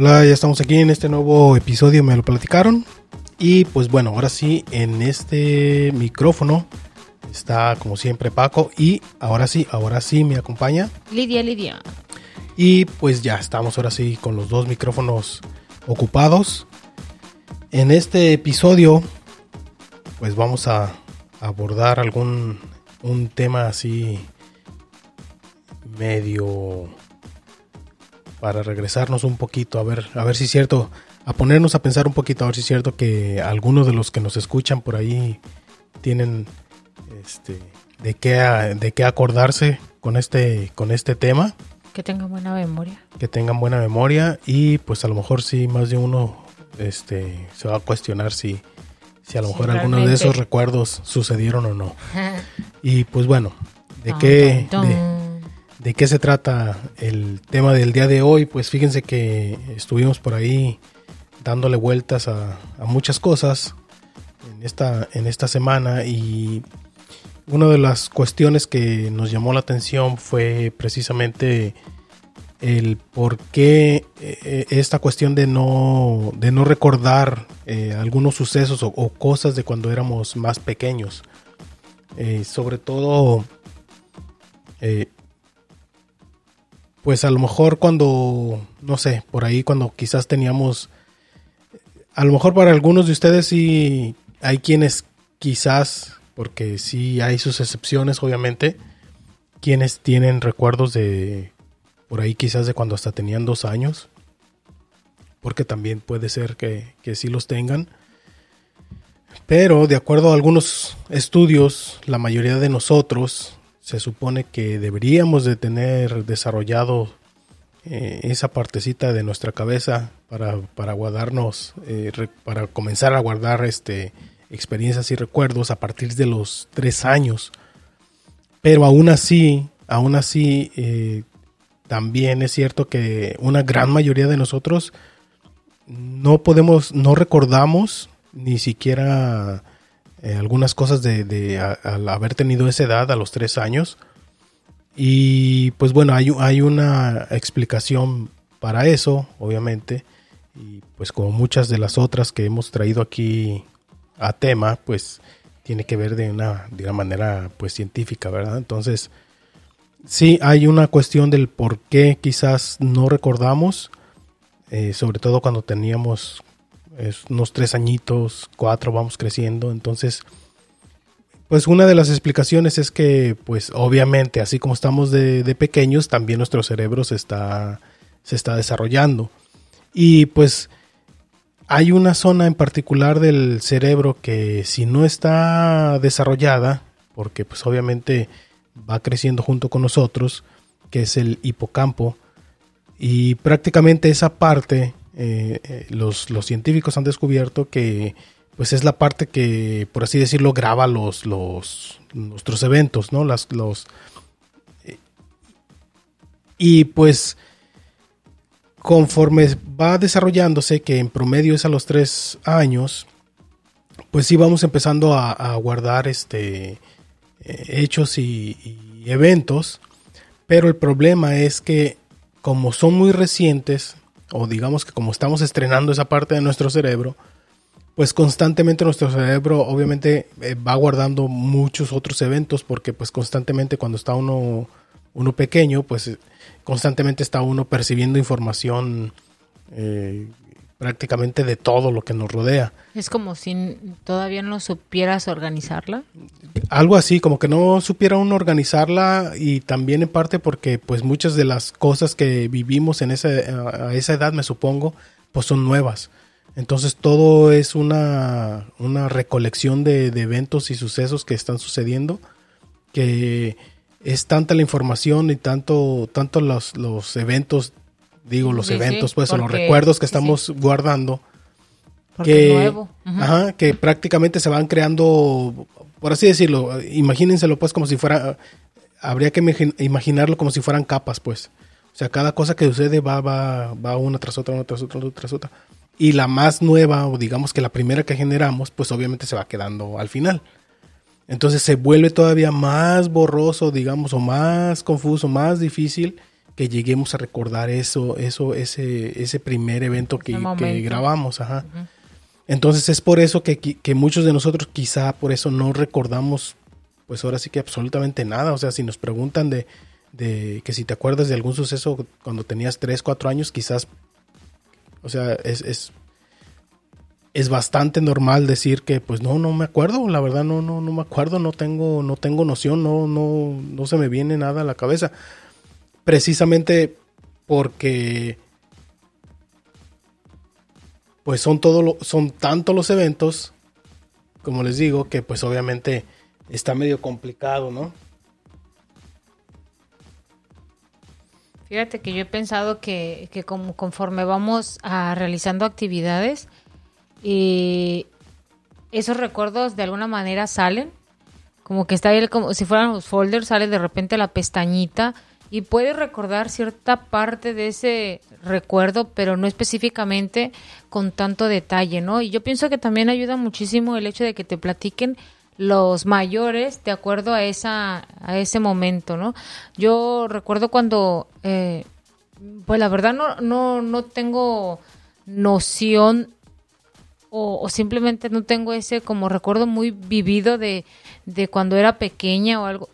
Hola, ya estamos aquí en este nuevo episodio, me lo platicaron. Y pues bueno, ahora sí, en este micrófono está como siempre Paco y ahora sí, ahora sí me acompaña Lidia, Lidia. Y pues ya estamos ahora sí con los dos micrófonos ocupados. En este episodio pues vamos a abordar algún un tema así medio para regresarnos un poquito a ver a ver si es cierto a ponernos a pensar un poquito a ver si es cierto que algunos de los que nos escuchan por ahí tienen este de qué de qué acordarse con este con este tema. Que tengan buena memoria. Que tengan buena memoria y pues a lo mejor sí más de uno este se va a cuestionar si si a lo mejor algunos de esos recuerdos sucedieron o no. y pues bueno, ¿de qué, De, qué se trata el tema del día de hoy? Pues fíjense que estuvimos por ahí dándole vueltas a, muchas cosas en esta, en esta semana y una de las cuestiones que nos llamó la atención fue precisamente el por qué eh, esta cuestión de no, de no recordar eh, algunos sucesos o, cosas de cuando éramos más pequeños. Eh, sobre todo, pues a lo mejor cuando, no sé, por ahí cuando quizás teníamos, a lo mejor para algunos de ustedes sí hay quienes quizás, porque sí hay sus excepciones obviamente, quienes tienen recuerdos de por ahí quizás de cuando hasta tenían dos años, porque también puede ser que, que sí los tengan. Pero de acuerdo a algunos estudios, la mayoría de nosotros se supone que deberíamos de tener desarrollado eh, esa partecita de nuestra cabeza para, para guardarnos, eh, para comenzar a guardar este, experiencias y recuerdos a partir de los tres años. Pero aún así, aún así, eh, también es cierto que una gran mayoría de nosotros no podemos, no recordamos ni siquiera eh, algunas cosas de, al haber tenido esa edad a los tres años. Y pues bueno, hay, hay una explicación para eso, obviamente. Y pues como muchas de las otras que hemos traído aquí a tema, pues tiene que ver de una, de una manera pues científica, ¿verdad? Entonces, Sí, hay una cuestión del por qué quizás no recordamos, eh, sobre todo cuando teníamos unos tres añitos, cuatro, vamos creciendo. Entonces, pues una de las explicaciones es que, pues obviamente, así como estamos de, pequeños, también nuestro cerebro se está, se está desarrollando. Y pues hay una zona en particular del cerebro que si no está desarrollada, porque pues obviamente va creciendo junto con nosotros, que es el hipocampo. Y prácticamente esa parte, eh, eh, los, los, científicos han descubierto que pues es la parte que, por así decirlo, graba los, los nuestros eventos, ¿no? Las, los, eh, y pues conforme va desarrollándose, que en promedio es a los tres años, pues sí vamos empezando a, guardar este hechos y, eventos, pero el problema es que como son muy recientes, o digamos que como estamos estrenando esa parte de nuestro cerebro, pues constantemente nuestro cerebro obviamente eh, va guardando muchos otros eventos porque pues constantemente cuando está uno, uno pequeño, pues constantemente está uno percibiendo información eh, prácticamente de todo lo que nos rodea. Es como si todavía no supieras organizarla. Algo así, como que no supiera uno organizarla y también en parte porque pues muchas de las cosas que vivimos en esa, a esa edad, me supongo, pues son nuevas. Entonces todo es una, una recolección de, de eventos y sucesos que están sucediendo que es tanta la información y tanto, tanto los, los eventos digo, los eventos, pues, o los recuerdos que estamos guardando. que, que prácticamente se van creando, por así decirlo, imagínenselo pues como si fuera, habría que imaginarlo como si fueran capas, pues. O sea, cada cosa que sucede va, va, va una tras otra, una tras otra, una tras otra. Y la más nueva, o digamos que la primera que generamos, pues obviamente se va quedando al final. Entonces se vuelve todavía más borroso, digamos, o más confuso, más difícil que lleguemos a recordar eso, eso, ese, ese primer evento que, que grabamos, ajá. Entonces es por eso que, que, muchos de nosotros quizá por eso no recordamos, pues ahora sí que absolutamente nada. O sea, si nos preguntan de, de que si te acuerdas de algún suceso cuando tenías 3, 4 años, quizás, o sea, es, es, es bastante normal decir que pues no, no me acuerdo, la verdad no, no, no me acuerdo, no tengo, no tengo noción, no, no, no se me viene nada a la cabeza. Precisamente porque pues son todo son tanto los eventos, como les digo, que pues obviamente está medio complicado, ¿no? Fíjate que yo he pensado que, que como conforme vamos a realizando actividades, y esos recuerdos de alguna manera salen, como que está ahí como si fueran los folders, sale de repente la pestañita y puedes recordar cierta parte de ese recuerdo, pero no específicamente con tanto detalle, ¿no? Y yo pienso que también ayuda muchísimo el hecho de que te platiquen los mayores de acuerdo a esa a ese momento, ¿no? Yo recuerdo cuando eh, pues la verdad no no no tengo noción o, o, simplemente no tengo ese como recuerdo muy vivido de, de cuando era pequeña o algo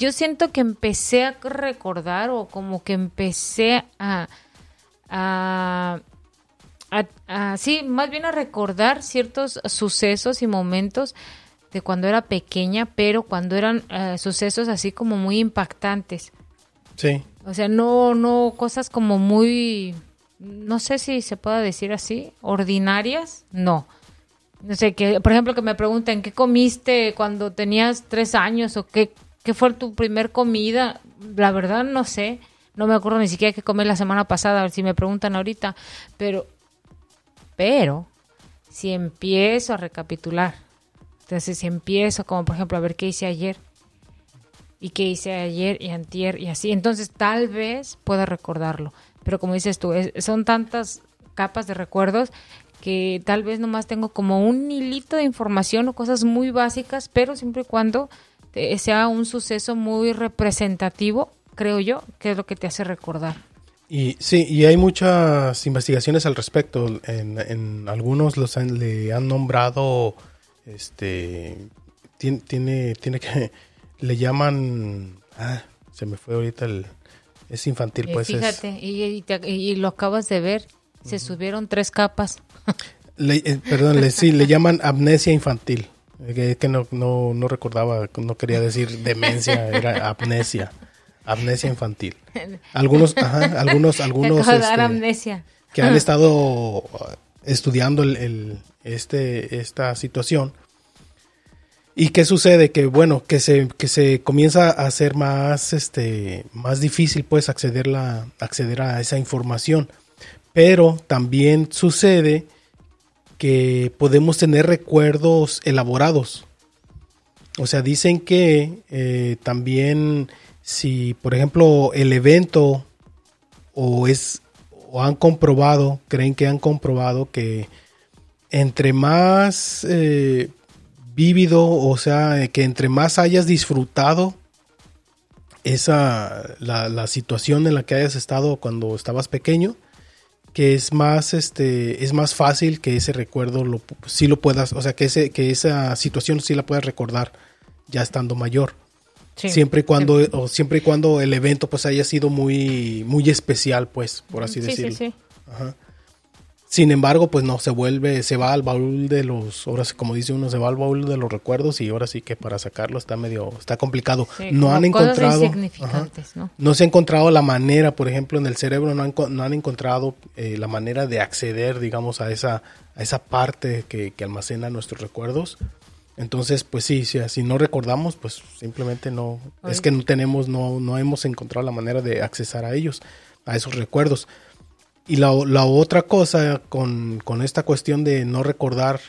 yo siento que empecé a recordar o como que empecé a, a, sí, más bien a recordar ciertos sucesos y momentos de cuando era pequeña, pero cuando eran eh, sucesos así como muy impactantes. Sí. O sea, no, no, cosas como muy, no sé si se pueda decir así, ordinarias, no. No sé, que, por ejemplo, que me pregunten, ¿qué comiste cuando tenías tres años o qué ¿Qué fue tu primer comida? La verdad no sé. No me acuerdo ni siquiera qué comí la semana pasada, a ver si me preguntan ahorita. Pero, pero, si empiezo a recapitular, entonces si empiezo como por ejemplo a ver qué hice ayer y qué hice ayer y antier y así, entonces tal vez pueda recordarlo. Pero como dices tú, son tantas capas de recuerdos que tal vez nomás tengo como un hilito de información o cosas muy básicas, pero siempre y cuando sea un suceso muy representativo, creo yo, que es lo que te hace recordar. Y sí, y hay muchas investigaciones al respecto. En, algunos los le han nombrado, este, tiene, tiene, que, le llaman, ah, se me fue ahorita el, es infantil, eh, pues. Fíjate, y, lo acabas de ver, se subieron tres capas. Eh, perdón, le, sí, le llaman amnesia infantil. Es que no, no, no recordaba, no quería decir demencia, era amnesia. Amnesia infantil. Algunos, ajá, algunos, algunos este, que han estado estudiando el, este, esta situación. ¿Y qué sucede? Que bueno, que se, que se comienza a hacer más, este, más difícil pues acceder, la, acceder a esa información. Pero también sucede que podemos tener recuerdos elaborados. O sea, dicen que eh, también si, por ejemplo, el evento o es o han comprobado, creen que han comprobado que entre más eh, vívido, o sea, que entre más hayas disfrutado esa la, la situación en la que hayas estado cuando estabas pequeño, que es más este es más fácil que ese recuerdo lo sí lo puedas o sea que ese que esa situación sí la puedas recordar ya estando mayor. Siempre y cuando o siempre y cuando el evento pues haya sido muy muy especial pues por así decirlo. Ajá. Sin embargo, pues no, se vuelve, se va al baúl de los, ahora como dice uno, se va al baúl de los recuerdos y ahora sí que para sacarlo está medio, está complicado. no han encontrado, ¿no? ¿no? se ha encontrado la manera, por ejemplo, en el cerebro no han, no han encontrado eh, la manera de acceder, digamos, a esa, a esa parte que, que almacena nuestros recuerdos. Entonces, pues sí, si no recordamos, pues simplemente no, es que no tenemos, no, no hemos encontrado la manera de accesar a ellos, a esos recuerdos. Y la, otra cosa con, esta cuestión de no recordar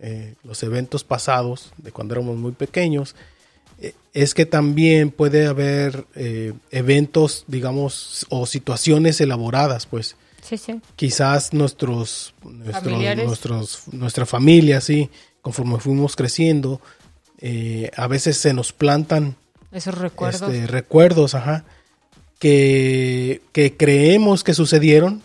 eh, los eventos pasados de cuando éramos muy pequeños, eh, es que también puede haber eh, eventos, digamos, o situaciones elaboradas, pues. Sí, sí. Quizás nuestros, nuestros, nuestra familia, sí, conforme fuimos creciendo, a veces se nos plantan esos recuerdos. Este, recuerdos, ajá que, que creemos que sucedieron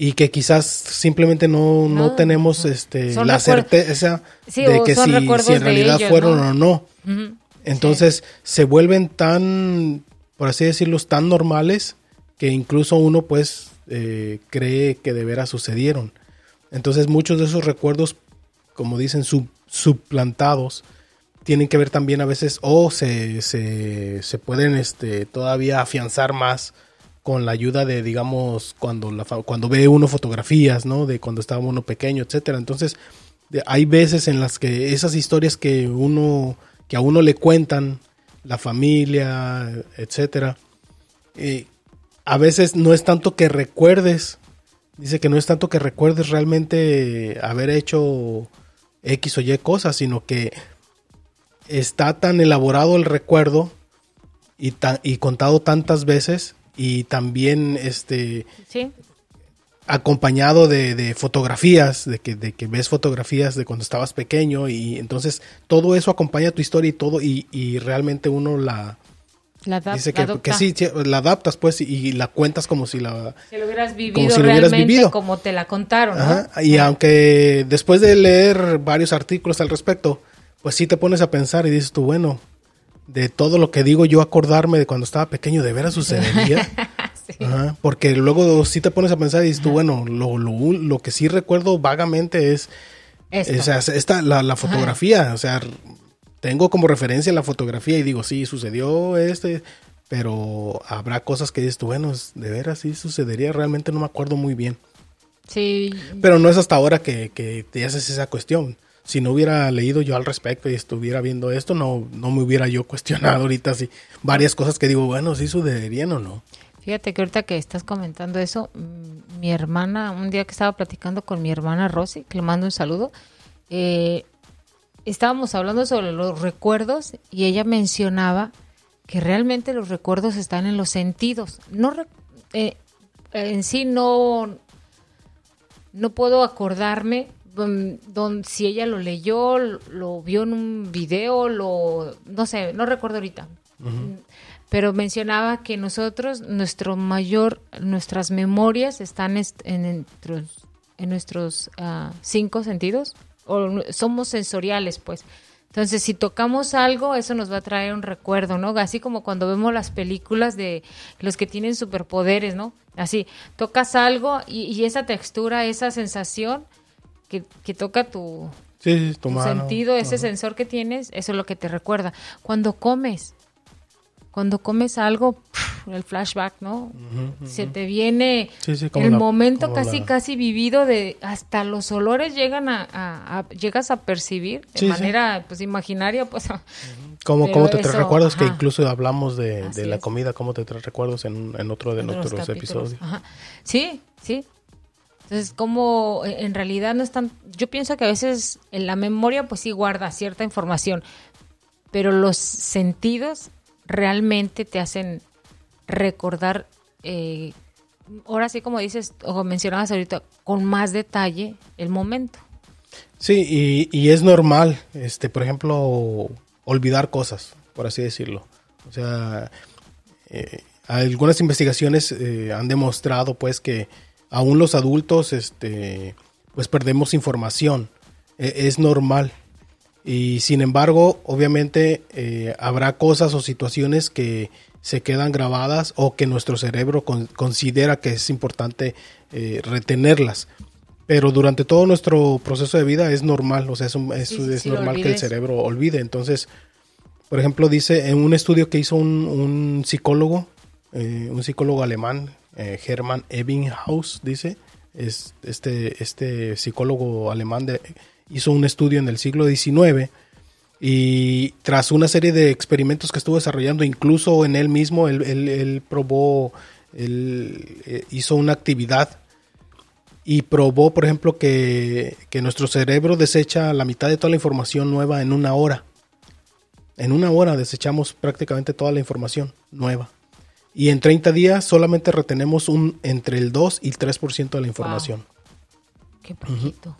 y que quizás simplemente no, no, No, tenemos este, son la certeza Sí, de que si, si en realidad ellos, fueron ¿no? o no. Entonces se vuelven tan, por así decirlo, tan normales que incluso uno pues eh, cree que de veras sucedieron. Entonces muchos de esos recuerdos, como dicen, sub- suplantados, tienen que ver también a veces o se, se, se pueden este, todavía afianzar más con la ayuda de, digamos, cuando, cuando ve uno fotografías, ¿no? De cuando estaba uno pequeño, etcétera. Entonces, hay veces en las que esas historias que uno, que a uno le cuentan, la familia, etcétera, eh, a veces no es tanto que recuerdes, dice que no es tanto que recuerdes realmente haber hecho X o Y cosas, sino que está tan elaborado el recuerdo y, ta- y contado tantas veces y también este Sí, acompañado de, de fotografías, de que, de que ves fotografías de cuando estabas pequeño y entonces todo eso acompaña tu historia y todo y, y realmente uno la la dice que, que sí, la adaptas pues y, la cuentas como si la... Lo hubieras vivido si lo hubieras realmente vivido. como te la contaron, ¿no? Ajá, Y aunque después de leer varios artículos al respecto, pues sí te pones a pensar y dices tú, bueno, de todo lo que digo yo acordarme de cuando estaba pequeño, ¿de veras sucedería? Sí. Ajá, porque luego sí te pones a pensar y dices tú, bueno, lo, lo, lo que sí recuerdo vagamente es, Esto. o sea, esta, la, la fotografía, o sea, tengo como referencia la fotografía y digo, sí, sucedió este, pero habrá cosas que dices tú, bueno, de veras sí sucedería, realmente no me acuerdo muy bien. Sí, Pero no es hasta ahora que, que te haces esa cuestión. Si no hubiera leído yo al respecto y estuviera viendo esto, no, no me hubiera yo cuestionado ahorita así varias cosas que digo, bueno, sí sucederían o no. Fíjate que ahorita que estás comentando eso, mm, mi hermana, un día que estaba platicando con mi hermana Rosy, que le mando un saludo, eh, estábamos hablando sobre los recuerdos y ella mencionaba que realmente los recuerdos están en los sentidos. No eh, en sí no, no puedo acordarme don, si ella lo leyó, lo, lo vio en un video, lo no sé, no recuerdo ahorita. Pero mencionaba que nosotros, nuestro mayor, nuestras memorias están est- en, nuestros, en nuestros ah, cinco sentidos, o somos sensoriales, pues. Entonces, si tocamos algo, eso nos va a traer un recuerdo, ¿no? Así como cuando vemos las películas de los que tienen superpoderes, ¿no? Así, tocas algo y, y esa textura, esa sensación que, que toca tu, Sí, tu tu mano. sentido, ese sensor que tienes, eso es lo que te recuerda. Cuando comes, cuando comes algo, el flashback, ¿no? Se te viene Sí, sí, el la- momento casi, la- casi vivido de hasta los olores llegan a, a- a- llegas a percibir de Sí, manera pues imaginaria, pues Como, Pero como te traes eso, recuerdos, que ajá. incluso hablamos de, de la comida, cómo te traes recuerdos en, en otro de en nuestros episodios. Ajá. Sí, sí. Entonces, como eh, en realidad no están, yo pienso que a veces en la memoria pues sí guarda cierta información, pero los sentidos realmente te hacen recordar, eh, ahora sí como dices o mencionabas ahorita, con más detalle el momento. Sí, y, y es normal, este, por ejemplo, olvidar cosas, por así decirlo. O sea, eh, algunas investigaciones eh, han demostrado, pues, que aún los adultos, este, pues, perdemos información. E- es normal. Y sin embargo, obviamente, eh, habrá cosas o situaciones que se quedan grabadas o que nuestro cerebro con- considera que es importante eh, retenerlas. Pero durante todo nuestro proceso de vida es normal, o sea, es, un- es- Sí, es normal que el cerebro olvide. Entonces, por ejemplo, dice en un estudio que hizo un, un psicólogo, eh, un psicólogo alemán, eh, Hermann Ebbinghaus, dice, es, este, este psicólogo alemán hizo un estudio en el siglo XIX y tras una serie de experimentos que estuvo desarrollando, incluso en él mismo, él, él- él probó, él eh, hizo una actividad y probó, por ejemplo, que, que nuestro cerebro desecha la mitad de toda la información nueva en una hora. En una hora desechamos prácticamente toda la información nueva. Y en 30 días solamente retenemos un entre el 2 y el 3% de la información. Qué poquito.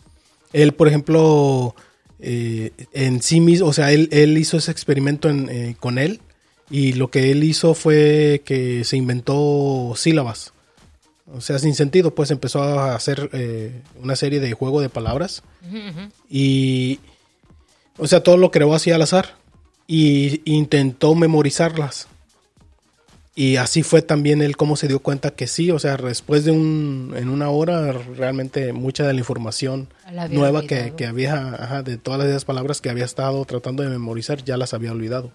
Él, por ejemplo, eh, en sí mismo, o sea, él, él hizo ese experimento en, eh, con él Y lo que él hizo fue que se inventó sílabas. O sea, sin sentido, pues empezó a hacer eh, una serie de juego de palabras. Y, o sea, todo lo creó así al azar. Y intentó memorizarlas. Y así fue también él como se dio cuenta que sí, o sea, después de un, en una hora, realmente mucha de la información nueva que, que, había, ajá, de todas esas palabras que había estado tratando de memorizar, ya las había olvidado.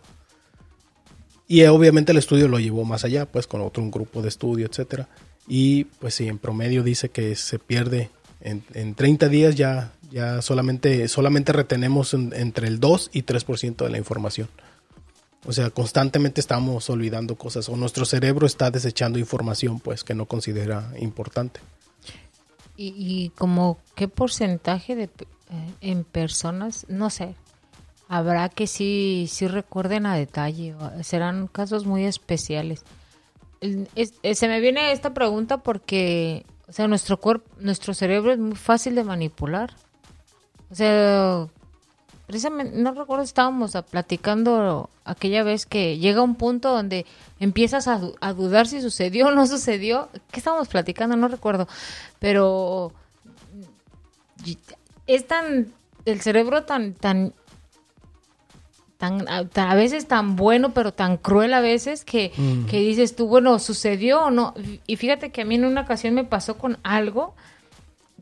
Y obviamente el estudio lo llevó más allá, pues con otro un grupo de estudio, etcétera. Y pues sí, en promedio dice que se pierde en, en 30 días ya, ya solamente, solamente retenemos entre el 2 y 3% de la información. O sea, constantemente estamos olvidando cosas o nuestro cerebro está desechando información pues que no considera importante. ¿Y, como qué porcentaje de, eh, en personas, no sé, habrá que sí, sí recuerden a detalle? Serán casos muy especiales. Eh, se me viene esta pregunta porque, o sea, nuestro cuerpo, nuestro cerebro es muy fácil de manipular. O sea, precisamente, no recuerdo estábamos platicando aquella vez que llega un punto donde empiezas a, dudar si sucedió o no sucedió. ¿Qué estábamos platicando? No recuerdo. Pero es tan, el cerebro tan, tan, tan, a veces tan bueno, pero tan cruel a veces que, mm. que dices tú, bueno, sucedió o no. Y fíjate que a mí en una ocasión me pasó con algo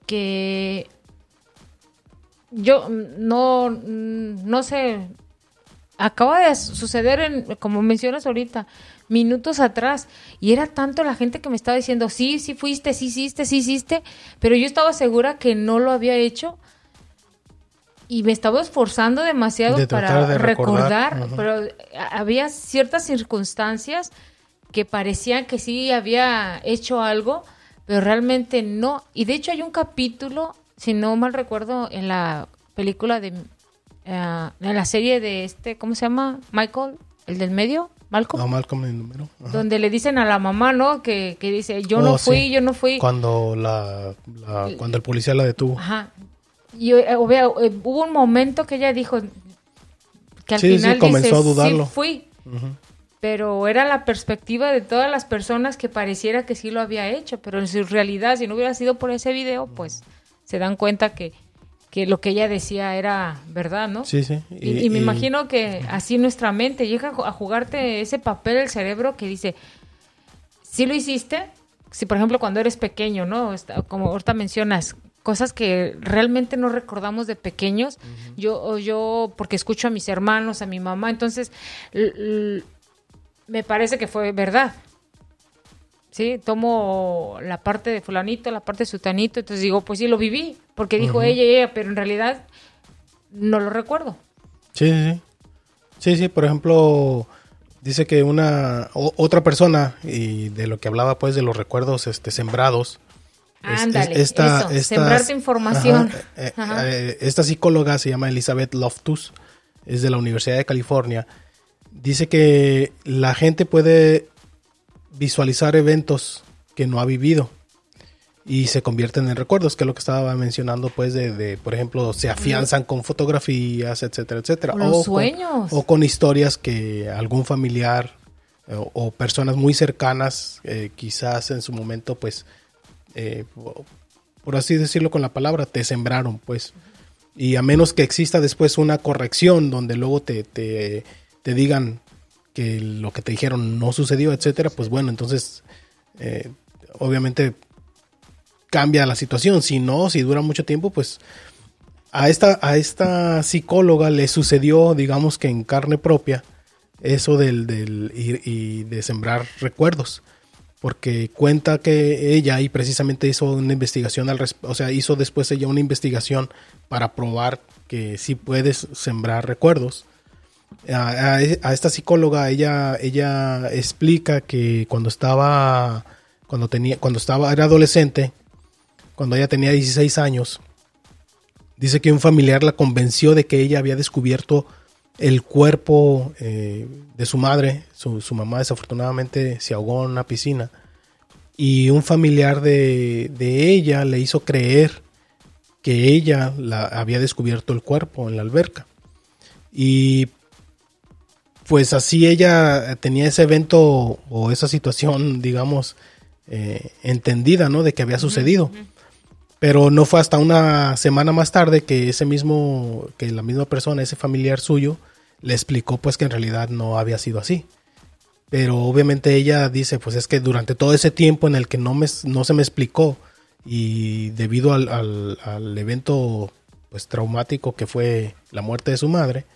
que yo no, no sé, acaba de suceder, en, como mencionas ahorita, minutos atrás, y era tanto la gente que me estaba diciendo, sí, sí fuiste, sí hiciste, sí hiciste, pero yo estaba segura que no lo había hecho y me estaba esforzando demasiado para recordar, pero había ciertas circunstancias que parecían que sí había hecho algo, pero realmente no. Y de hecho hay un capítulo si no mal recuerdo, en la película de... Eh, en la serie de este, ¿cómo se llama? Michael, el del medio. Malcolm. No, Malcolm el número. Donde le dicen a la mamá, ¿no? Que, dice, yo no oh, fui, yo no fui. Cuando la, cuando el policía la detuvo. Ajá. Y eh, eh, hubo un momento que ella dijo que al final comenzó a dudarlo. Sí fui. Pero era la perspectiva de todas las personas que pareciera que sí lo había hecho, pero en su realidad, si no hubiera sido por ese video, pues se dan cuenta que, lo que ella decía era verdad, ¿no? Sí, sí. Y, me imagino que así nuestra mente llega a jugarte ese papel del cerebro que dice, si lo hiciste, si por ejemplo cuando eres pequeño, ¿no? Como ahorita mencionas, cosas que realmente no recordamos de pequeños, yo, yo, porque escucho a mis hermanos, a mi mamá, entonces me parece que fue verdad. ¿Sí? Tomo la parte de fulanito, la parte de sutanito, entonces digo, pues sí, lo viví, porque dijo ella y ella, pero en realidad no lo recuerdo. Sí, sí, sí. Sí, por ejemplo, dice que una otra persona, y de lo que hablaba pues de los recuerdos este, sembrados, Ándale, esta, sembrarte información. Eh, eh, esta psicóloga se llama Elizabeth Loftus, es de la Universidad de California. Dice que la gente puede visualizar eventos que no ha vivido y se convierten en recuerdos, que es lo que estaba mencionando, pues, de, por ejemplo, se afianzan con fotografías, etcétera, etcétera. O, sueños. Con, o con historias que algún familiar eh, o, personas muy cercanas, eh, quizás en su momento, pues, eh, por así decirlo con la palabra, te sembraron, pues. Y a menos que exista después una corrección donde luego te, te, te digan, que lo que te dijeron no sucedió, etcétera, pues bueno, entonces eh, obviamente cambia la situación. Si no, si dura mucho tiempo, pues a esta, a esta psicóloga le sucedió, digamos que en carne propia, eso del, del y, de sembrar recuerdos. Porque cuenta que ella y precisamente hizo una investigación al o sea, hizo después ella una investigación para probar que sí puedes sembrar recuerdos a, esta psicóloga, ella, ella explica que cuando estaba, cuando tenía, cuando estaba, era adolescente, cuando ella tenía 16 años, dice que un familiar la convenció de que ella había descubierto el cuerpo eh, de su madre, su, mamá desafortunadamente se ahogó en una piscina, y un familiar de, de ella le hizo creer que ella la, había descubierto el cuerpo en la alberca. Y pues así ella tenía ese evento o esa situación, digamos, eh, entendida, ¿no? De que había sucedido. Pero no fue hasta una semana más tarde que ese mismo, que la misma persona, ese familiar suyo, le explicó pues que en realidad no había sido así. Pero obviamente ella dice, pues es que durante todo ese tiempo en el que no, me, no se me explicó y debido al, al evento pues traumático que fue la muerte de su madre,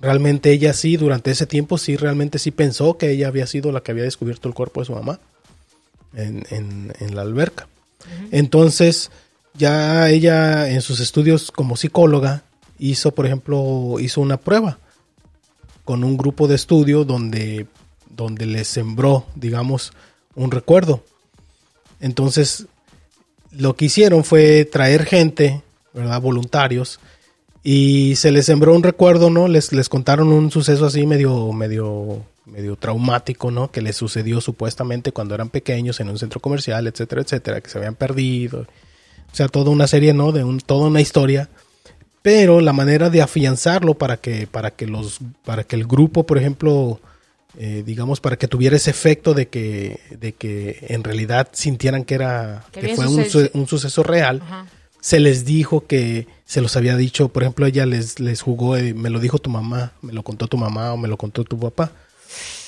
realmente ella sí, durante ese tiempo sí, realmente sí pensó que ella había sido la que había descubierto el cuerpo de su mamá en, la alberca. Entonces, ya ella en sus estudios como psicóloga hizo, por ejemplo, hizo una prueba con un grupo de estudio donde, donde le sembró, digamos, un recuerdo. Entonces, lo que hicieron fue traer gente, ¿verdad? Voluntarios, y se les sembró un recuerdo, ¿no? Les, les contaron un suceso así medio, medio, medio traumático, ¿no? Que les sucedió supuestamente cuando eran pequeños en un centro comercial, etcétera, etcétera, que se habían perdido. O sea, toda una serie, ¿no? De un, toda una historia. Pero la manera de afianzarlo para que, para que los, para que el grupo, por ejemplo, eh, digamos, para que tuviera ese efecto de que, de que en realidad sintieran que era, que, fue un, un, suceso real. Ajá se les dijo que se los había dicho, por ejemplo, ella les, les jugó, eh, me lo dijo tu mamá, me lo contó tu mamá o me lo contó tu papá.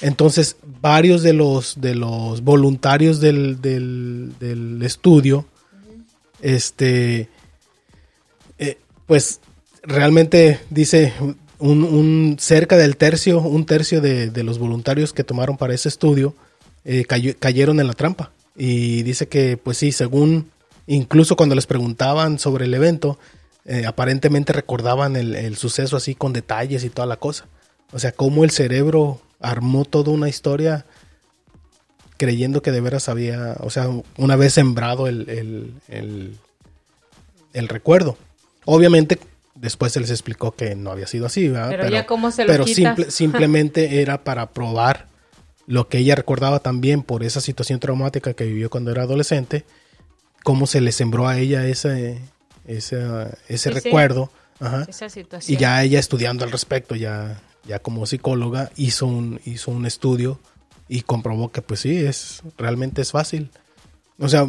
Entonces, varios de los, de los voluntarios del, del, estudio, este, eh, pues realmente dice un, cerca del tercio, un tercio de, los voluntarios que tomaron para ese estudio eh, cayeron en la trampa. Y dice que, pues sí, según Incluso cuando les preguntaban sobre el evento, eh, aparentemente recordaban el, suceso así con detalles y toda la cosa. O sea, cómo el cerebro armó toda una historia creyendo que de veras había, o sea, una vez sembrado el, el, recuerdo. Obviamente, después se les explicó que no había sido así, ¿verdad? Pero, ya cómo se lo Pero simplemente era para probar lo que ella recordaba también por esa situación traumática que vivió cuando era adolescente cómo se le sembró a ella ese, ese, recuerdo. Esa situación. Y ya ella estudiando al respecto, ya, ya como psicóloga, hizo un, hizo un estudio y comprobó que pues sí, es, realmente es fácil. O sea,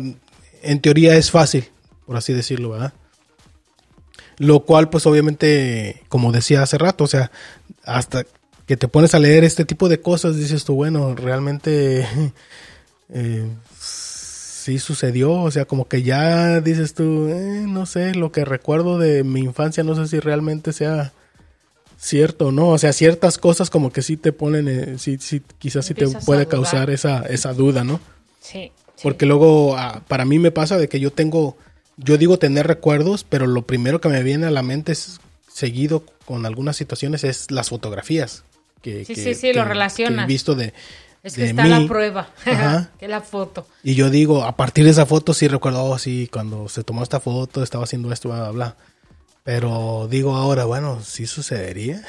en teoría es fácil, por así decirlo, ¿verdad? Lo cual, pues obviamente, como decía hace rato, o sea, hasta que te pones a leer este tipo de cosas, dices tú, bueno, realmente eh, sí sucedió, o sea, como que ya dices tú, eh, no sé, lo que recuerdo de mi infancia, no sé si realmente sea cierto o no, o sea, ciertas cosas como que sí te ponen, eh, sí, sí, quizás sí te puede causar esa, esa duda, ¿no? Sí, Porque luego, ah, para mí me pasa de que yo tengo, yo digo tener recuerdos, pero lo primero que me viene a la mente es seguido con algunas situaciones es las fotografías. Que, sí, sí, sí, lo relacionas. he visto de, es que está la prueba, que la foto. Y yo digo, a partir de esa foto sí recuerdo, oh, sí, cuando se tomó esta foto estaba haciendo esto, bla, bla, bla. Pero digo ahora, bueno, sí sucedería.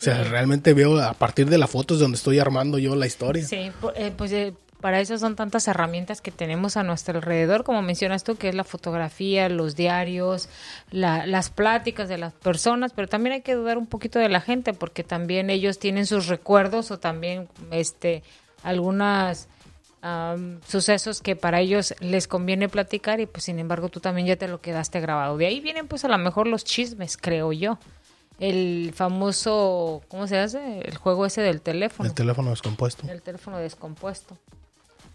O sea, realmente veo a partir de la foto es donde estoy armando yo la historia. Sí, eh, pues eh, para eso son tantas herramientas que tenemos a nuestro alrededor, como mencionas tú, que es la fotografía, los diarios, las pláticas de las personas, pero también hay que dudar un poquito de la gente, porque también ellos tienen sus recuerdos o también este algunos sucesos que para ellos les conviene platicar y pues sin embargo tú también ya te lo quedaste grabado. De ahí vienen pues a lo mejor los chismes, creo yo. El famoso, ¿cómo se hace? El juego ese del teléfono. El teléfono descompuesto. El teléfono descompuesto.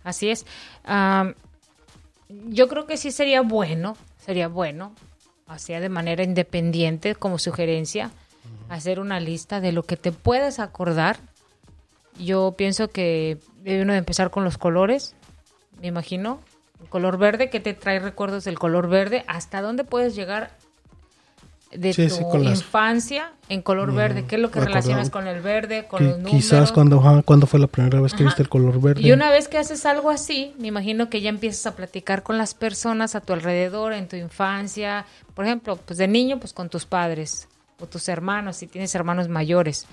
Así es. yo creo que sí sería bueno, sería bueno, hacía de manera independiente como sugerencia, hacer una lista de lo que te puedes acordar yo pienso que debe uno de empezar con los colores, me imagino. El color verde, ¿qué te trae recuerdos del color verde? ¿Hasta dónde puedes llegar de tu infancia en color verde? ¿Qué es lo que relacionas con el verde, con los números? Quizás cuando, cuando fue la primera vez que viste el color verde. Y una vez que haces algo así, me imagino que ya empiezas a platicar con las personas a tu alrededor, en tu infancia. Por ejemplo, pues de niño, pues con tus padres o tus hermanos, si tienes hermanos mayores.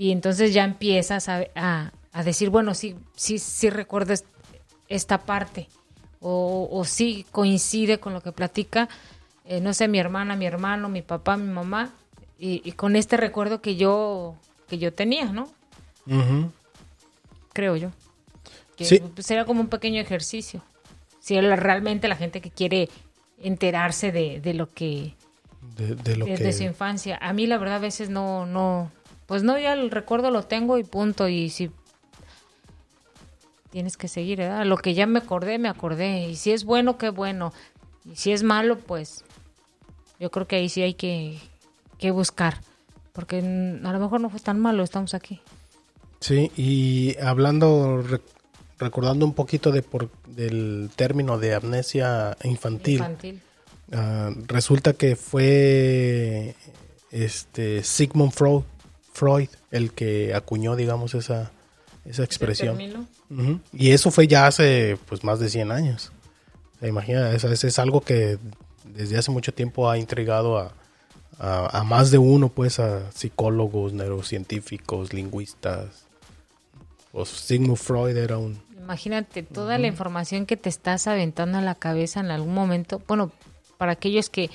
Y entonces ya empiezas a, a, decir, bueno, sí, sí, sí recuerdo esta parte. O, o sí coincide con lo que platica, eh, no sé, mi hermana, mi hermano, mi papá, mi mamá. Y, con este recuerdo que yo, que yo tenía, ¿no? Creo yo. Que Sí. pues, sería como un pequeño ejercicio. Si es realmente la gente que quiere enterarse de, de lo que De, de lo desde que... su infancia. A mí la verdad a veces no, no, pues no, ya el recuerdo lo tengo y punto. Y si tienes que seguir, ¿verdad? Lo que ya me acordé, me acordé. Y si es bueno, qué bueno. Y si es malo, pues yo creo que ahí sí hay que, que buscar. Porque a lo mejor no fue tan malo, estamos aquí. Sí, y hablando, re- recordando un poquito de por, del término de amnesia infantil, Infantil. ah, resulta que fue este Sigmund Freud, Freud el que acuñó, digamos, esa, esa expresión. Y eso fue ya hace pues más de 100 años. Imagina, eso es, es algo que desde hace mucho tiempo ha intrigado a, a- a más de uno, pues a psicólogos, neurocientíficos, lingüistas. Pues Sigmund Freud era un... Imagínate toda la información que te estás aventando a la cabeza en algún momento. Bueno, para aquellos que,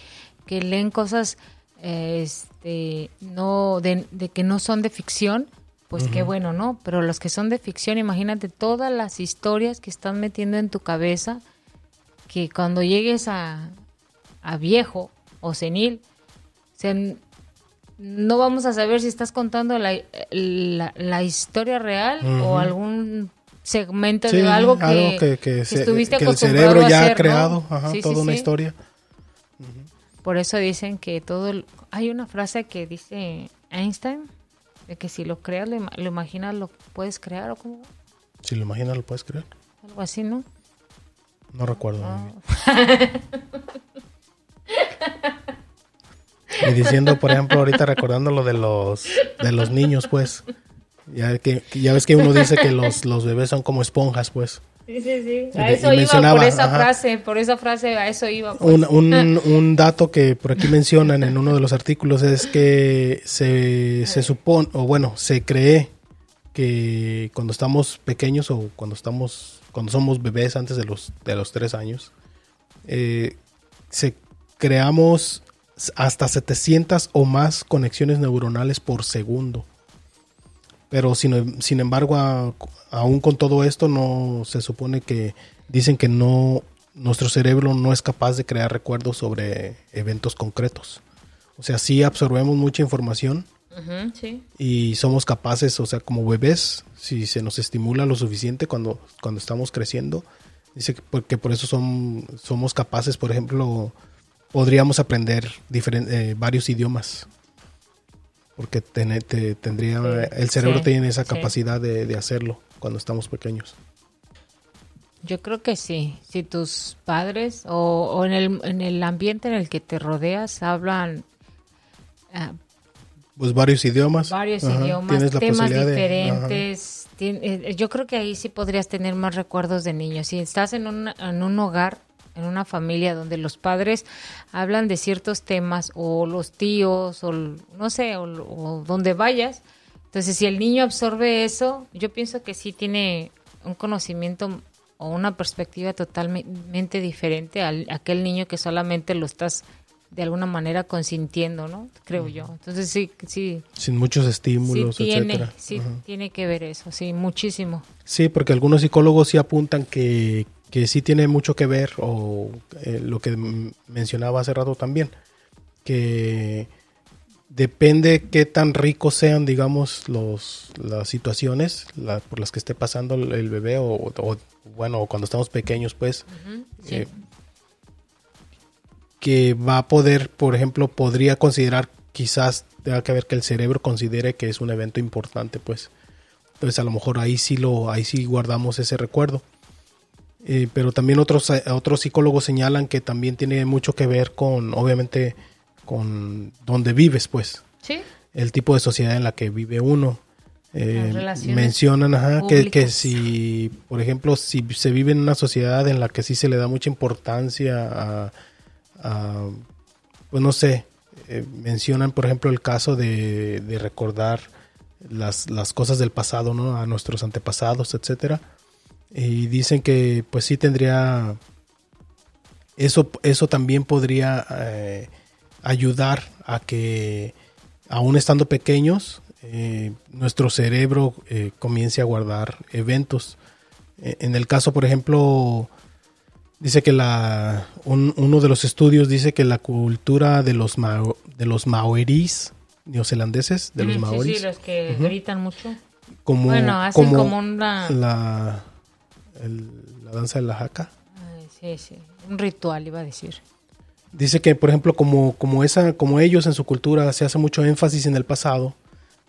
que leen cosas este, no de, de que no son de ficción, pues qué bueno, ¿no? Pero los que son de ficción, imagínate todas las historias que están metiendo en tu cabeza, que cuando llegues a, a viejo o senil, no vamos a saber si estás contando la, la, la historia real o algún segmento Sí, de algo que, que, que que se- estuviste que el acostumbrado cerebro a ya hacer, ha ¿no? creado ajá, Sí, sí, toda una historia. Por eso dicen que todo... Hay una frase que dice Einstein, de que si lo creas, lo, ima- lo imaginas, lo puedes crear o como Si lo imaginas, lo puedes creer. algo así, ¿no? No recuerdo. Ah. Y diciendo, por ejemplo, ahorita recordando lo de los de los niños, pues. Ya que que ya ves que uno dice que los, los bebés son como esponjas, pues. Sí, sí, sí. A eso iba por esa ajá. frase, por esa frase, a eso iba. pues. Un, un, un dato que por aquí mencionan en uno de los artículos es que se, se supone, o bueno, se cree que cuando estamos pequeños o cuando estamos, cuando somos bebés antes de los, de los tres años, eh, se creamos hasta 700 o más conexiones neuronales por segundo. Pero sin, sin embargo, a- aún con todo esto, no se supone que dicen que no nuestro cerebro no es capaz de crear recuerdos sobre eventos concretos. O sea, sí absorbemos mucha información sí. y somos capaces, o sea, como bebés, si se nos estimula lo suficiente cuando, cuando estamos creciendo, dice que porque por eso son, somos capaces, por ejemplo, podríamos aprender eh, varios idiomas. Porque tener- te- tendría, Sí, el cerebro sí, tiene esa sí. capacidad de, de hacerlo cuando estamos pequeños. Yo creo que sí. Si tus padres o, o en, el, en el ambiente en el que te rodeas hablan ah, Pues varios idiomas. varios Ajá, idiomas, temas de- diferentes. tien- eh, yo creo que ahí sí podrías tener más recuerdos de niños. Si estás en un, en un hogar, en una familia donde los padres hablan de ciertos temas o los tíos o no sé, o, o donde vayas, entonces si el niño absorbe eso, yo pienso que sí tiene un conocimiento o una perspectiva totalmente diferente al aquel niño que solamente lo estás de alguna manera consintiendo, ¿no? Creo yo. Entonces sí, sí, sin muchos estímulos, sí tiene, etcétera. sí Ajá. tiene que ver eso, sí, muchísimo. Sí, porque algunos psicólogos sí apuntan que, que sí tiene mucho que ver, o eh, lo que mencionaba hace rato también, que depende qué tan ricos sean, digamos, los, las situaciones la- por las que esté pasando el, el bebé, o, o, bueno, cuando estamos pequeños, pues, Sí. eh, que va a poder, por ejemplo, podría considerar, quizás tenga que ver que el cerebro considere que es un evento importante, pues. Entonces a lo mejor ahí sí lo, ahí sí guardamos ese recuerdo. Eh, pero también otros, eh, otros psicólogos señalan que también tiene mucho que ver con, obviamente, con donde vives, pues. Sí. El tipo de sociedad en la que vive uno. Eh, mencionan ajá, que, que si, por ejemplo, si se vive en una sociedad en la que sí se le da mucha importancia a, a, pues no sé, eh, mencionan por ejemplo el caso de, de recordar las, las cosas del pasado, ¿no? A nuestros antepasados, etcétera. Y dicen que pues sí tendría, eso, eso también podría eh, ayudar a que, aún estando pequeños, eh, nuestro cerebro eh, comience a guardar eventos. Eh, en el caso, por ejemplo, dice que la un- uno de los estudios dice que la cultura de los mao- de los maoríes neozelandeses, de los sí, maoríes, sí, los que gritan mucho. como bueno, hacen como como una... la el- la danza de la jaca. Ay, sí, sí, un ritual iba a decir. Dice que, por ejemplo, como, como, esa, como ellos en su cultura se hace mucho énfasis en el pasado,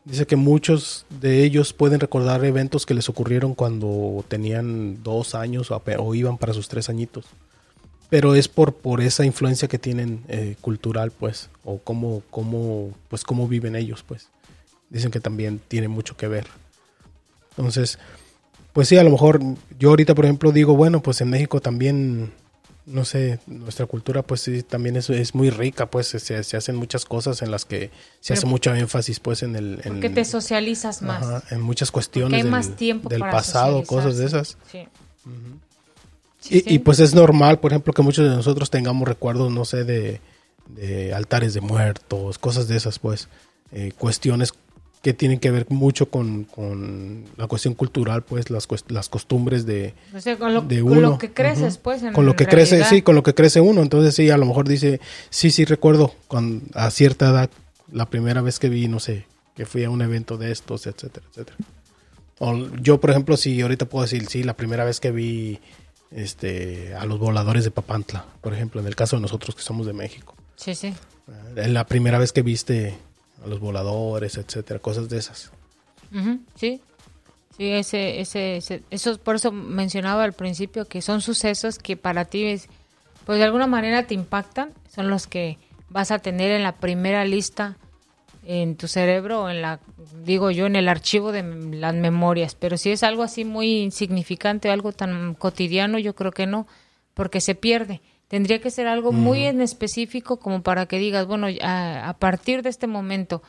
dice que muchos de ellos pueden recordar eventos que les ocurrieron cuando tenían dos años o iban para sus tres añitos. Pero es por, por esa influencia que tienen eh, cultural, pues, o cómo, cómo, pues, cómo viven ellos, pues. Dicen que también tiene mucho que ver. Entonces, pues sí, a lo mejor yo ahorita, por ejemplo, digo, bueno, pues en México también, no sé, nuestra cultura pues sí, también es, es muy rica, pues se, se hacen muchas cosas en las que se Pero- hace mucho énfacis pues en el... En, Porque te socializas más. ajá, en muchas Porque cuestiones hay del, más tiempo del para pasado, cosas de esas. Sí. Y, Sí, y, pues es normal, por ejemplo, que muchos de nosotros tengamos recuerdos, no sé, de, de altares de muertos, cosas de esas, pues, eh, cuestiones que tienen que ver mucho con, con la cuestión cultural, pues, las, las costumbres de, O sea, con lo, de con lo uno. que creces, Ujú. pues. en con lo que crece, sí, con lo que crece uno. Entonces sí, a lo mejor dice, sí, sí recuerdo con a cierta edad la primera vez que vi, no sé, que fui a un evento de estos, etcétera, etcétera. O yo, por ejemplo, sí, ahorita puedo decir, sí, la primera vez que vi este a los voladores de Papantla, por ejemplo, en el caso de nosotros que somos de México. Sí, sí. Eh, La primera vez que viste los voladores, etcétera, cosas de esas. Ujú, Sí. Sí, ese, ese, ese- eso, por eso mencionaba al principio que son sucesos que para ti, es, pues de alguna manera te impactan, son los que vas a tener en la primera lista en tu cerebro en la, digo yo, en el archivo de las memorias. Pero si es algo así muy insignificante, algo tan cotidiano, yo creo que no, porque se pierde. Tendría que ser algo muy en específico como para que digas, bueno, a, a partir de este momento,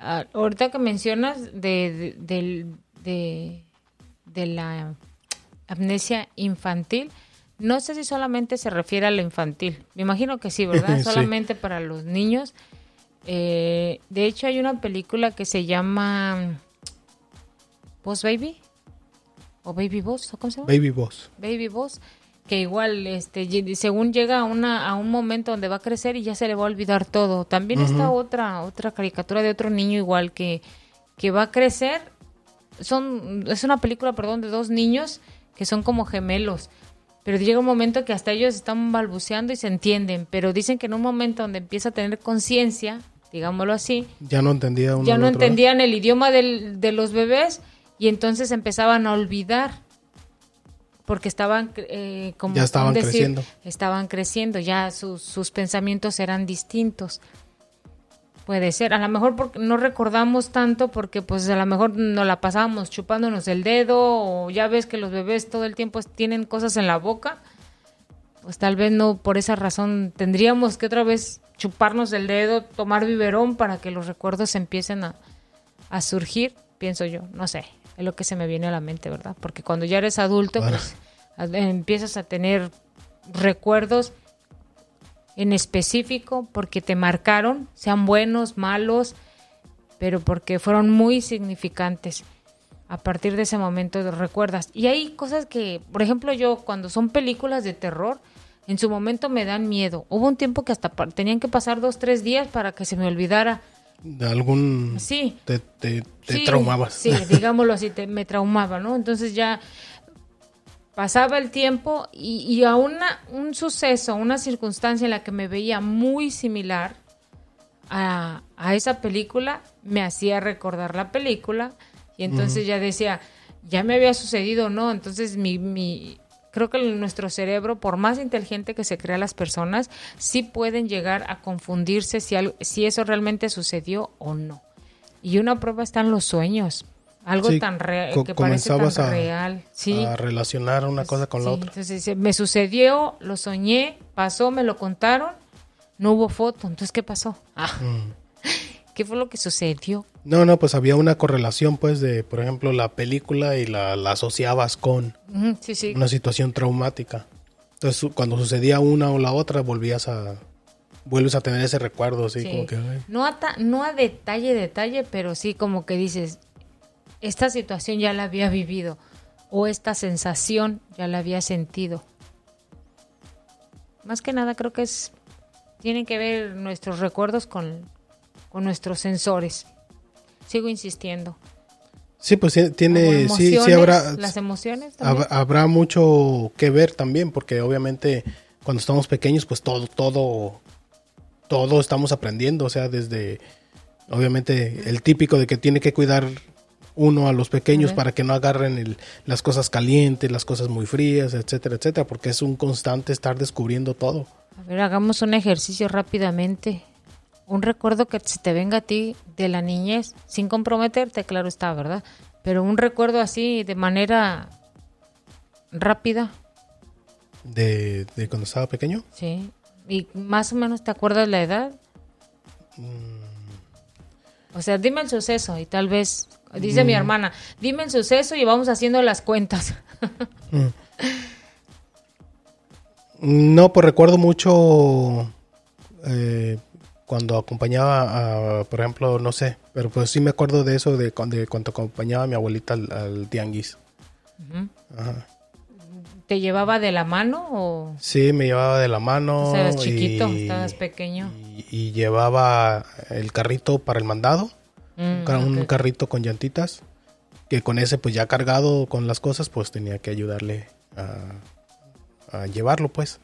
Ah, ahorita que mencionas de, de, del- de- de la amnesia infantil, no sé si solamente se refiere a la infantil. Me imagino que sí, ¿verdad? Sí. Solamente para los niños. Eh, de hecho, hay una película que se llama Boss Baby o Baby Boss, ¿o ¿cómo se llama? Baby Boss. Baby Boss, que igual, este, según llega a, una, a un momento donde va a crecer y ya se le va a olvidar todo. También está otra, otra caricatura de otro niño igual que, que va a crecer. Son, es una película, perdón, de dos niños que son como gemelos. Pero llega un momento que hasta ellos están balbuceando y se entienden. Pero dicen que en un momento donde empieza a tener conciencia, digámoslo así, Ya no entendía uno ya no entendían el idioma del- de los bebés y entonces empezaban a olvidar porque estaban eh, como Ya estaban decir, creciendo. estaban creciendo ya sus, sus pensamientos eran distintos puede ser a lo mejor porque no recordamos tanto porque pues a lo mejor nos la pasábamos chupándonos el dedo o ya ves que los bebés todo el tiempo tienen cosas en la boca pues tal vez no por esa razón tendríamos que otra vez chuparnos el dedo, tomar biberón para que los recuerdos empiecen a, a surgir, pienso yo, no sé, es lo que se me viene a la mente, ¿verdad? Porque cuando ya eres adulto, pues empiezas a tener recuerdos en específico porque te marcaron, sean buenos, malos, pero porque fueron muy significantes. A partir de ese momento recuerdas. Y hay cosas que, por ejemplo, yo cuando son películas de terror, en su momento me dan miedo. Hubo un tiempo que hasta tenían que pasar dos, tres días para que se me olvidara. De algún... Sí, Te, te, te Sí, traumabas. Sí, digámoslo así, te- me traumaba, ¿no? Entonces ya pasaba el tiempo y, y a una, un suceso, una circunstancia en la que me veía muy similar a, a esa película, me hacía recordar la película y entonces ya decía, ya me había sucedido, ¿no? Entonces mi, mi, creo que nuestro cerebro, por más inteligente que se crea las personas, sí pueden llegar a confundirse si, algo- si eso realmente sucedió o no. Y una prueba está en los sueños. Algo Sí, tan real, que parece tan comenzabas a- real. Sí. A relacionar una cosa con la otra. Entonces dice, me sucedió, lo soñé, pasó, me lo contaron, no hubo foto. Entonces, ¿qué pasó? Ah, Mm. ¿Qué fue lo que sucedió? No, no, pues había una correlación, pues, de, por ejemplo, la película y la, la asociabas con una situación traumática. Entonces, cuando sucedía una o la otra, volvías a vuelves a tener ese recuerdo, así Sí. como que... ay. No, a ta- no a detalle, detalle, pero sí como que dices, esta situación ya la había vivido o esta sensación ya la había sentido. Más que nada creo que es, tienen que ver nuestros recuerdos con, con nuestros sensores. Sigo insistiendo. Sí, pues tiene, sí, sí habrá, Las emociones también. hab- habrá mucho que ver también, porque obviamente cuando estamos pequeños, pues todo, todo, todo estamos aprendiendo, o sea, desde, obviamente, el típico de que tiene que cuidar uno a los pequeños para que no agarren el- las cosas calientes, las cosas muy frías, etcétera, etcétera, porque es un constante estar descubriendo todo. A ver, hagamos un ejercicio rápidamente. Un recuerdo que se te venga a ti de la niñez, sin comprometerte, claro está, ¿verdad? Pero un recuerdo así de manera rápida, De, de cuando estaba pequeño. ¿sí? Y más o menos te acuerdas la edad. O sea, dime el suceso y tal vez, dice mi hermana, dime el suceso y vamos haciendo las cuentas. No, pues recuerdo mucho eh, cuando acompañaba a, por ejemplo, no sé, pero pues sí me acuerdo de eso, de cuando, de cuando acompañaba a mi abuelita al, al tianguis. Ajá. ¿Te llevaba de la mano o Sí, me llevaba de la mano. estabas chiquito, y- estabas pequeño? Y, y llevaba el carrito para el mandado, un, Mm, un carrito con llantitas, que con ese pues ya cargado con las cosas, pues tenía que ayudarle a, a llevarlo pues.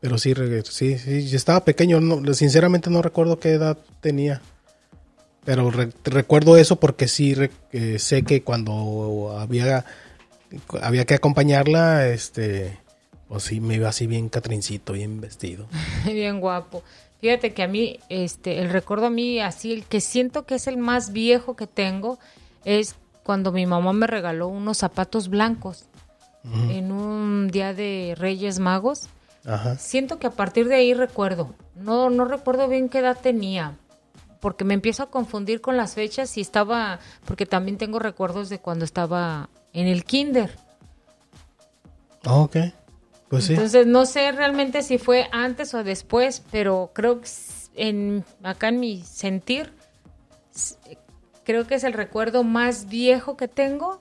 Pero sí, sí, sí, yo estaba pequeño, no, sinceramente no recuerdo qué edad tenía. Pero re- recuerdo eso porque sí re- eh, sé que cuando había, había que acompañarla, este, pues sí me iba así bien catrincito, bien vestido. Bien guapo. Fíjate que a mí, este, el recuerdo a mí, así, el que siento que es el más viejo que tengo, es cuando mi mamá me regaló unos zapatos blancos en un día de Reyes Magos. Ajá. Siento que a partir de ahí recuerdo. No, no recuerdo bien qué edad tenía. Porque me empiezo a confundir con las fechas y estaba, porque también tengo recuerdos de cuando estaba en el kinder. Ah, ok. Pues sí. Entonces no sé realmente si fue antes o después, pero creo que en acá en mi sentir creo que es el recuerdo más viejo que tengo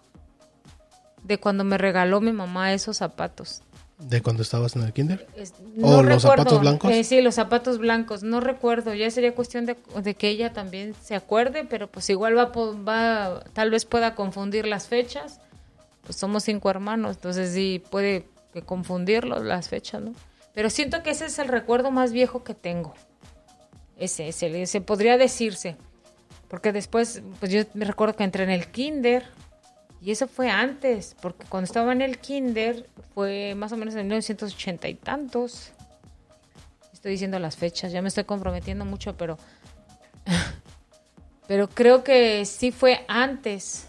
de cuando me regaló mi mamá esos zapatos. ¿De cuando estabas en el kinder? Es- ¿O los zapatos blancos? Eh, sí, los zapatos blancos. No recuerdo. Ya sería cuestión de, de que ella también se acuerde, pero pues igual va, va, tal vez pueda confundir las fechas. Pues somos cinco hermanos, entonces sí puede que confundirlos las fechas, ¿no? Pero siento que ese es el recuerdo más viejo que tengo. Ese, ese, ese podría decirse. Porque después, pues yo me recuerdo que entré en el kinder y eso fue antes, porque cuando estaba en el kinder fue más o menos en 1980 y tantos. Estoy diciendo las fechas, ya me estoy comprometiendo mucho, pero pero creo que sí fue antes.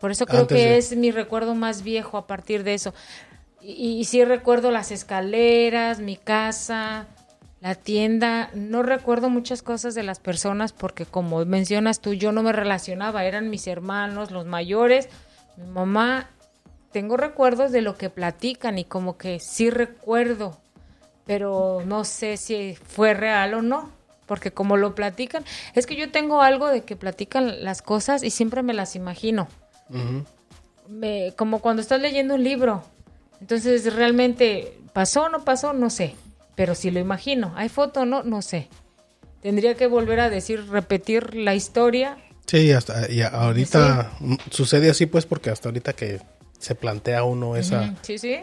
Por eso creo Antes que de- es mi recuerdo más viejo a partir de eso. Y, y sí recuerdo las escaleras, mi casa, la tienda. No recuerdo muchas cosas de las personas porque como mencionas tú, yo no me relacionaba. Eran mis hermanos, los mayores, mi mamá. Tengo recuerdos de lo que platican y como que sí recuerdo, pero no sé si fue real o no. Porque como lo platican, es que yo tengo algo de que platican las cosas y siempre me las imagino me- como cuando estás leyendo un libro. Entonces, realmente, ¿pasó o no pasó? No sé. Pero si lo imagino. ¿Hay foto o no? No sé. Tendría que volver a decir, repetir la historia. Sí, hasta y ahorita mm, sucede así pues porque hasta ahorita que se plantea uno esa Sí, sí.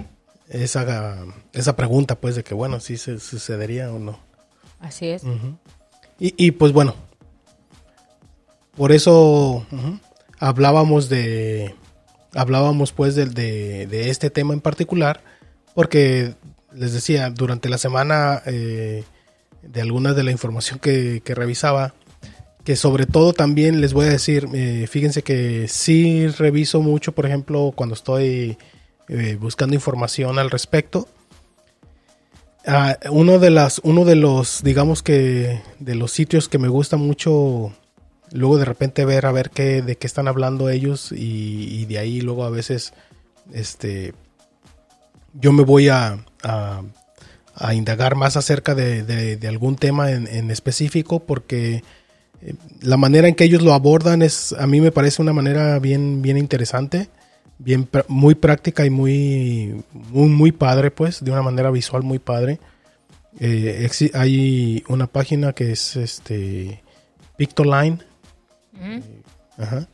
esa esa pregunta pues de que bueno, si se sucedería o no. Así es. Y, y, pues bueno, por eso hablábamos de hablábamos pues de, de este tema en particular porque les decía durante la semana eh, de algunas de la información que, que revisaba que sobre todo también les voy a decir eh, fíjense que sí reviso mucho por ejemplo cuando estoy eh, buscando información al respecto. Ah, uno de las uno de los digamos que de los sitios que me gusta mucho luego de repente ver a ver qué de qué están hablando ellos y, de ahí luego a veces este yo me voy a, a, indagar más acerca de, de- algún tema en, en específico porque eh, la manera en que ellos lo abordan es a mí me parece una manera bien bien interesante bien muy práctica y muy muy, padre pues de una manera visual muy padre. Eh, hay una página que es este Pictoline ¿Mm? ajá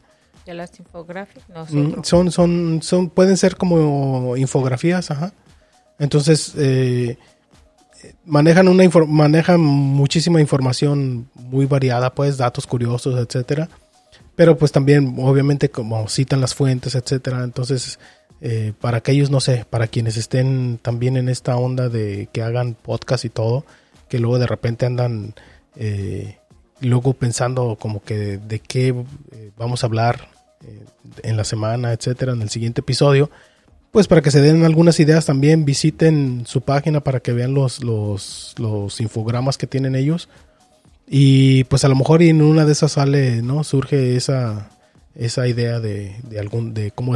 De las infographics, no, Mm, son, son, son, pueden ser como infografías, ajá. Entonces, eh, manejan una manejan muchísima información muy variada, pues, datos curiosos, etcétera. Pero pues también, obviamente, como citan las fuentes, etcétera. Entonces, eh, para aquellos, no sé, para quienes estén también en esta onda de que hagan podcast y todo, que luego de repente andan eh, luego pensando como que de, qué eh, vamos a hablar eh, en la semana, etcétera, en el siguiente episodio, pues para que se den algunas ideas también visiten su página para que vean los, los, los infogramas que tienen ellos y pues a lo mejor en una de esas sale, ¿no? Surge esa, esa idea de, de algún, de cómo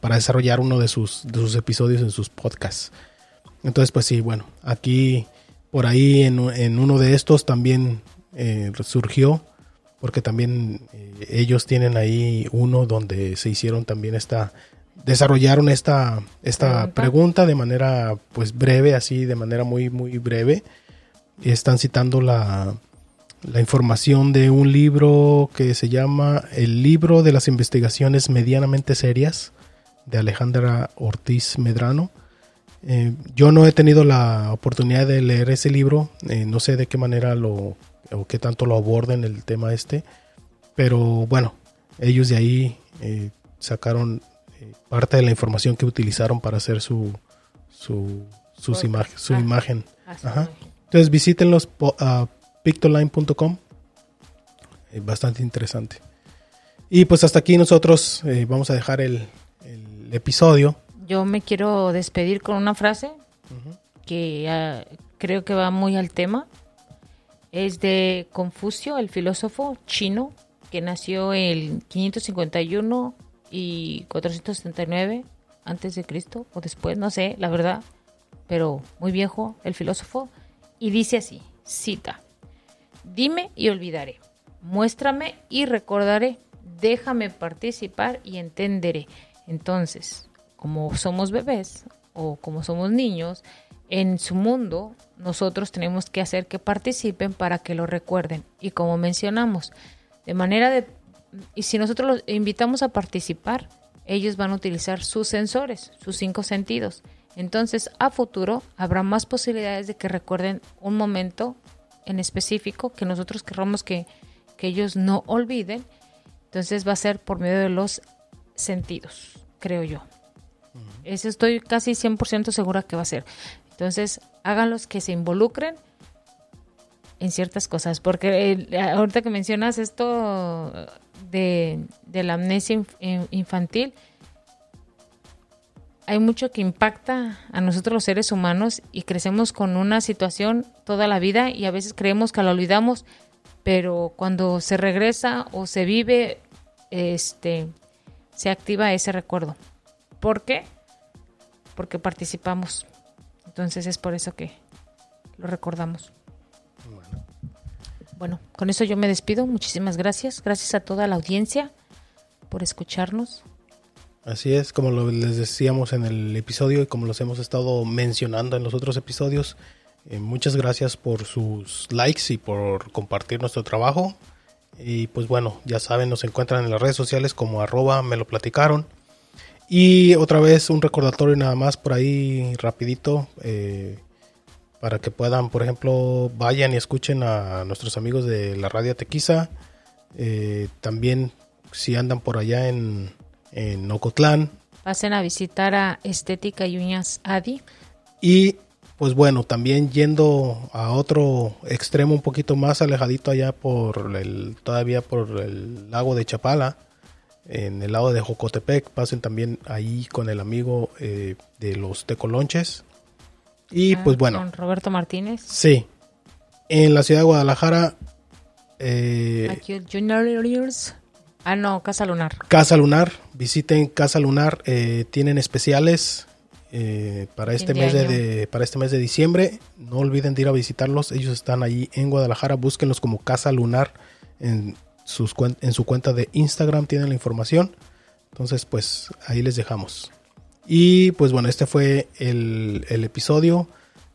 para desarrollar uno de sus, de sus episodios en sus podcasts. Entonces, pues sí, bueno, aquí por ahí en, en uno de estos también eh, surgió, porque también eh, ellos tienen ahí uno donde se hicieron también esta, desarrollaron esta, esta Pregunta. pregunta de manera pues breve, así de manera muy, muy breve. Y están citando la, la información de un libro que se llama El libro de las investigaciones medianamente serias de Alejandra Ortiz Medrano. Eh, yo no he tenido la oportunidad de leer ese libro, eh, no sé de qué manera lo o qué tanto lo aborden el tema este, pero bueno, ellos de ahí eh, sacaron eh, parte de la información que utilizaron para hacer su su, sus su Ah. imagen. Ajá. Entonces visítenlos a pictoline.com. Eh, bastante interesante. Y pues hasta aquí nosotros eh, vamos a dejar el, el episodio. Yo me quiero despedir con una frase que ah, creo que va muy al tema. Es de Confucio, el filósofo chino, que nació en 551 y 479 antes de Cristo o después, no sé, la verdad, pero muy viejo el filósofo y dice así, cita: Dime y olvidaré. Muéstrame y recordaré. Déjame participar y entenderé. Entonces, como somos bebés o como somos niños, en su mundo nosotros tenemos que hacer que participen para que lo recuerden. Y como mencionamos, de manera de... Y si nosotros los invitamos a participar, ellos van a utilizar sus sensores, sus cinco sentidos. Entonces, a futuro habrá más posibilidades de que recuerden un momento en específico que nosotros querramos que, que ellos no olviden. Entonces va a ser por medio de los sentidos, creo yo. Eso estoy casi 100% segura que va a ser. Entonces, háganlos que se involucren en ciertas cosas, porque ahorita que mencionas esto de, la amnesia inf- in- infantil, hay mucho que impacta a nosotros los seres humanos y crecemos con una situación toda la vida y a veces creemos que la olvidamos, pero cuando se regresa o se vive, este, se activa ese recuerdo. ¿Por qué? Porque participamos. Entonces es por eso que lo recordamos. Bueno, con eso yo me despido. Muchísimas gracias. Gracias a toda la audiencia por escucharnos. Así es, como lo- les decíamos en el episodio y como los hemos estado mencionando en los otros episodios, eh, muchas gracias por sus likes y por compartir nuestro trabajo. Y pues bueno, ya saben, nos encuentran en las redes sociales como arroba me lo platicaron. Y otra vez un recordatorio nada más por ahí rapidito eh, para que puedan, por ejemplo, vayan y escuchen a nuestros amigos de la radio Tequiza. Eh, también si andan por allá en, en Ocotlán. Pasen a visitar a Estética y Uñas Adi. Y pues bueno, también yendo a otro extremo un poquito más alejadito allá por el, todavía por el lago de Chapala, en el lado de Jocotepec, pasen también ahí con el amigo eh, de los Tecolonches. Y Ah, pues bueno, Con Roberto Martínez. sí, en la ciudad de Guadalajara, eh, Aquí Juniors. Ah, no, Casa Lunar. Casa Lunar, visiten Casa Lunar, eh, tienen especiales eh, para este mes de, para este mes de diciembre. No olviden de ir a visitarlos. Ellos están allí en Guadalajara. Búsquenlos como Casa Lunar en sus en su cuenta de Instagram tienen la información. Entonces, pues ahí les dejamos. Y pues bueno, este fue el, el episodio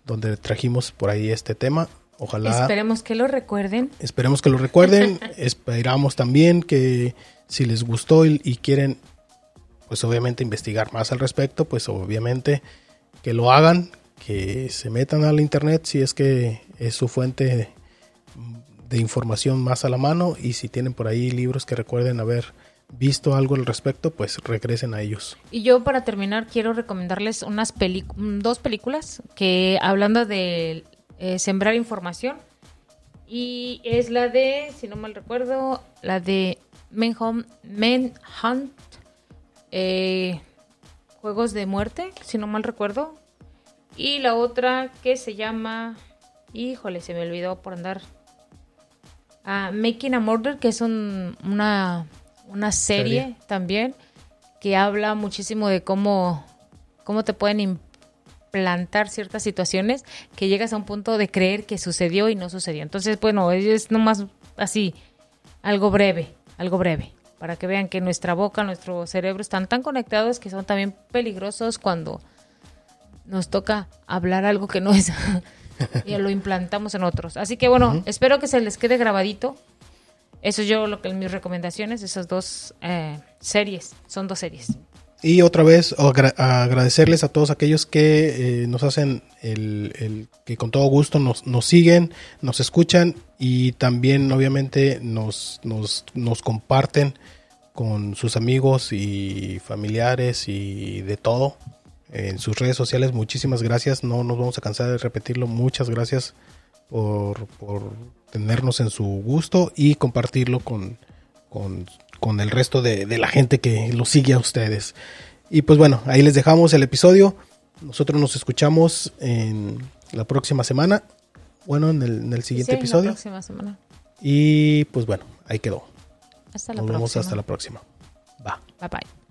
donde trajimos por ahí este tema. Ojalá Esperemos que lo recuerden. Esperemos que lo recuerden. Esperamos también que si les gustó y, y quieren, pues obviamente investigar más al respecto, pues obviamente que lo hagan, que se metan al internet si es que es su fuente de información más a la mano y si tienen por ahí libros que recuerden haber visto algo al respecto, pues regresen a ellos. Y yo para terminar quiero recomendarles unas dos películas que hablando de eh, sembrar información y es la de, si no mal recuerdo, la de Manhunt, Manhunt eh, Juegos de Muerte, si no mal recuerdo, y la otra que se llama, híjole, se me olvidó por andar, ah, Making a Murder, que es un- una, una serie, Serie. también que habla muchísimo de cómo, cómo te pueden implantar ciertas situaciones que llegas a un punto de creer que sucedió y no sucedió. Entonces, bueno, es nomás así, algo breve, algo breve, para que vean que nuestra boca, nuestro cerebro están tan conectados que son también peligrosos cuando nos toca hablar algo que no es y lo implantamos en otros. Así que bueno, espero que se les quede grabadito. Eso es yo lo que mis recomendaciones, esas dos eh, series, son dos series. Y otra vez agra- agradecerles a todos aquellos que eh, nos hacen el, el- que con todo gusto nos, nos siguen, nos escuchan y también obviamente nos, nos, nos comparten con sus amigos y familiares y de todo en sus redes sociales. Muchísimas gracias, no nos vamos a cansar de repetirlo. Muchas gracias por, por tenernos en su gusto y compartirlo con, con, con el resto de, de la gente que lo sigue a ustedes. Y pues bueno, ahí les dejamos el episodio. Nosotros nos escuchamos en la próxima semana. Bueno, en el, en el siguiente Sí, la episodio. próxima semana. Y pues bueno, ahí quedó. Hasta la Nos vemos próxima. hasta la próxima. Va. Bye bye.